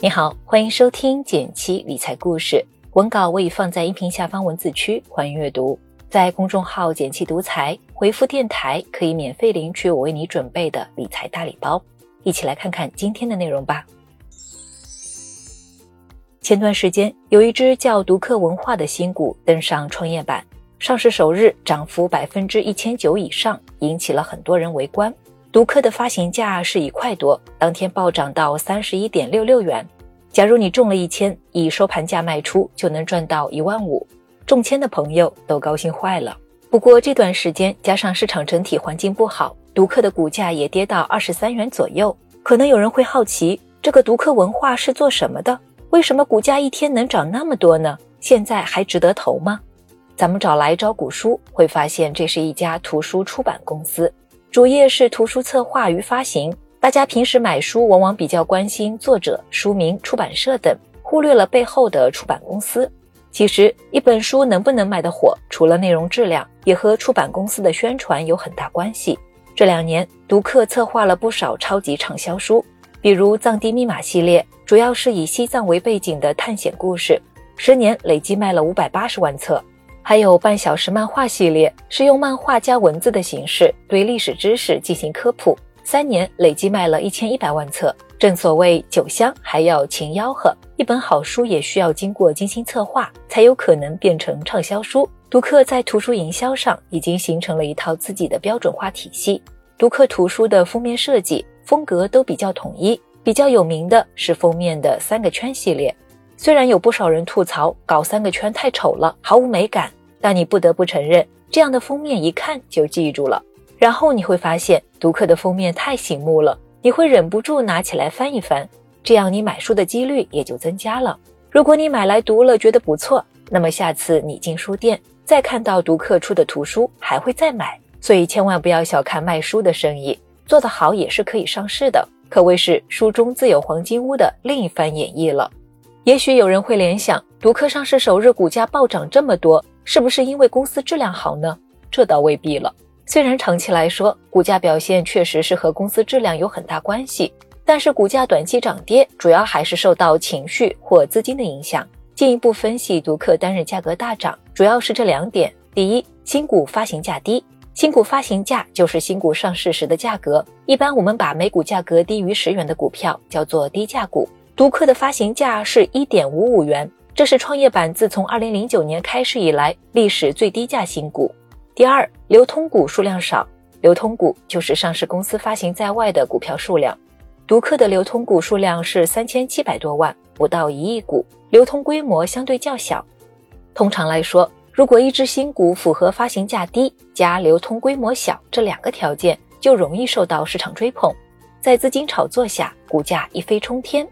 你好，欢迎收听简七理财故事，文稿我已放在音频下方文字区，欢迎阅读。在公众号“简七独裁，回复“电台”可以免费领取我为你准备的理财大礼包。一起来看看今天的内容吧。前段时间，有一只叫独克文化的新股登上创业板，上市首日涨幅百分之一千九以上，引起了很多人围观。独克的发行价是一块多，当天暴涨到三十一点六六元。假如你中了一千，以收盘价卖出就能赚到一万五。中签的朋友都高兴坏了。不过这段时间加上市场整体环境不好，独克的股价也跌到二十三元左右。可能有人会好奇，这个独克文化是做什么的？为什么股价一天能涨那么多呢？现在还值得投吗？咱们找来招股书，会发现这是一家图书出版公司，主业是图书策划与发行。大家平时买书往往比较关心作者、书名、出版社等，忽略了背后的出版公司。其实，一本书能不能卖得火，除了内容质量，也和出版公司的宣传有很大关系。这两年，读客策划了不少超级畅销书，比如《藏地密码》系列，主要是以西藏为背景的探险故事，十年累计卖了五百八十万册；还有《半小时漫画》系列，是用漫画加文字的形式对历史知识进行科普，三年累计卖了一千一百万册。正所谓酒香还要勤吆喝，一本好书也需要经过精心策划，才有可能变成畅销书。读客在图书营销上已经形成了一套自己的标准化体系。读客图书的封面设计风格都比较统一，比较有名的是封面的三个圈系列。虽然有不少人吐槽搞三个圈太丑了，毫无美感，但你不得不承认，这样的封面一看就记住了。然后你会发现，读客的封面太醒目了。你会忍不住拿起来翻一翻，这样你买书的几率也就增加了。如果你买来读了觉得不错，那么下次你进书店再看到读客出的图书，还会再买。所以千万不要小看卖书的生意，做得好也是可以上市的，可谓是书中自有黄金屋的另一番演绎了。也许有人会联想，独客上市首日股价暴涨这么多，是不是因为公司质量好呢？这倒未必了。虽然长期来说，股价表现确实是和公司质量有很大关系，但是股价短期涨跌主要还是受到情绪或资金的影响。进一步分析，独克单日价格大涨，主要是这两点：第一，新股发行价低，新股发行价就是新股上市时的价格，一般我们把每股价格低于十元的股票叫做低价股。独克的发行价是一点五五元，这是创业板自从二零零九年开始以来历史最低价新股。第二，流通股数量少，流通股就是上市公司发行在外的股票数量。独克的流通股数量是三千七百多万，不到一亿股，流通规模相对较小。通常来说，如果一只新股符合发行价低加流通规模小这两个条件，就容易受到市场追捧，在资金炒作下，股价一飞冲天。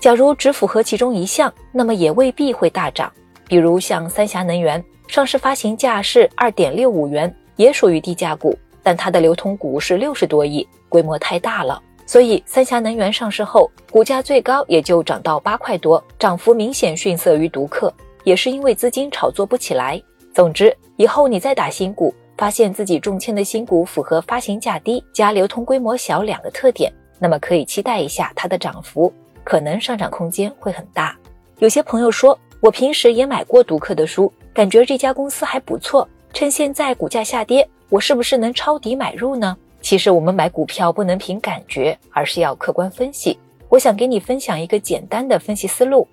假如只符合其中一项，那么也未必会大涨。比如像三峡能源。上市发行价是二点六五元，也属于低价股，但它的流通股是六十多亿，规模太大了，所以三峡能源上市后，股价最高也就涨到八块多，涨幅明显逊色于独克，也是因为资金炒作不起来。总之，以后你再打新股，发现自己中签的新股符合发行价低加流通规模小两个特点，那么可以期待一下它的涨幅，可能上涨空间会很大。有些朋友说，我平时也买过读客的书。感觉这家公司还不错，趁现在股价下跌，我是不是能抄底买入呢？其实我们买股票不能凭感觉，而是要客观分析。我想给你分享一个简单的分析思路。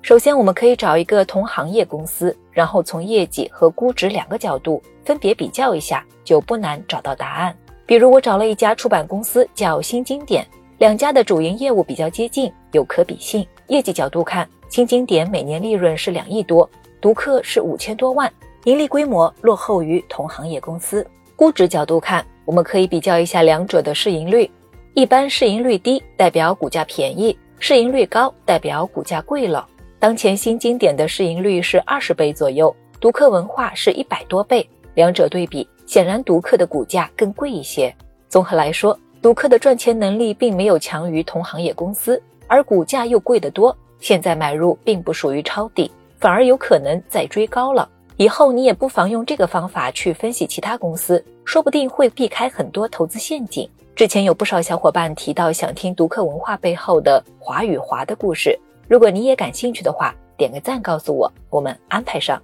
首先，我们可以找一个同行业公司，然后从业绩和估值两个角度分别比较一下，就不难找到答案。比如我找了一家出版公司叫新经典，两家的主营业务比较接近，有可比性。业绩角度看，新经典每年利润是两亿多。独客是五千多万，盈利规模落后于同行业公司。估值角度看，我们可以比较一下两者的市盈率。一般市盈率低代表股价便宜，市盈率高代表股价贵了。当前新经典的市盈率是二十倍左右，独客文化是一百多倍，两者对比，显然独客的股价更贵一些。综合来说，独克的赚钱能力并没有强于同行业公司，而股价又贵得多，现在买入并不属于抄底。反而有可能再追高了。以后你也不妨用这个方法去分析其他公司，说不定会避开很多投资陷阱。之前有不少小伙伴提到想听独克文化背后的华与华的故事，如果你也感兴趣的话，点个赞告诉我，我们安排上。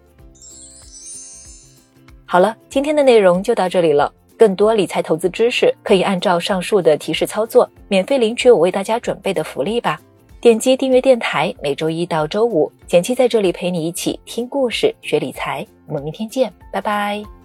好了，今天的内容就到这里了。更多理财投资知识，可以按照上述的提示操作，免费领取我为大家准备的福利吧。点击订阅电台，每周一到周五，简七在这里陪你一起听故事、学理财。我们明天见，拜拜。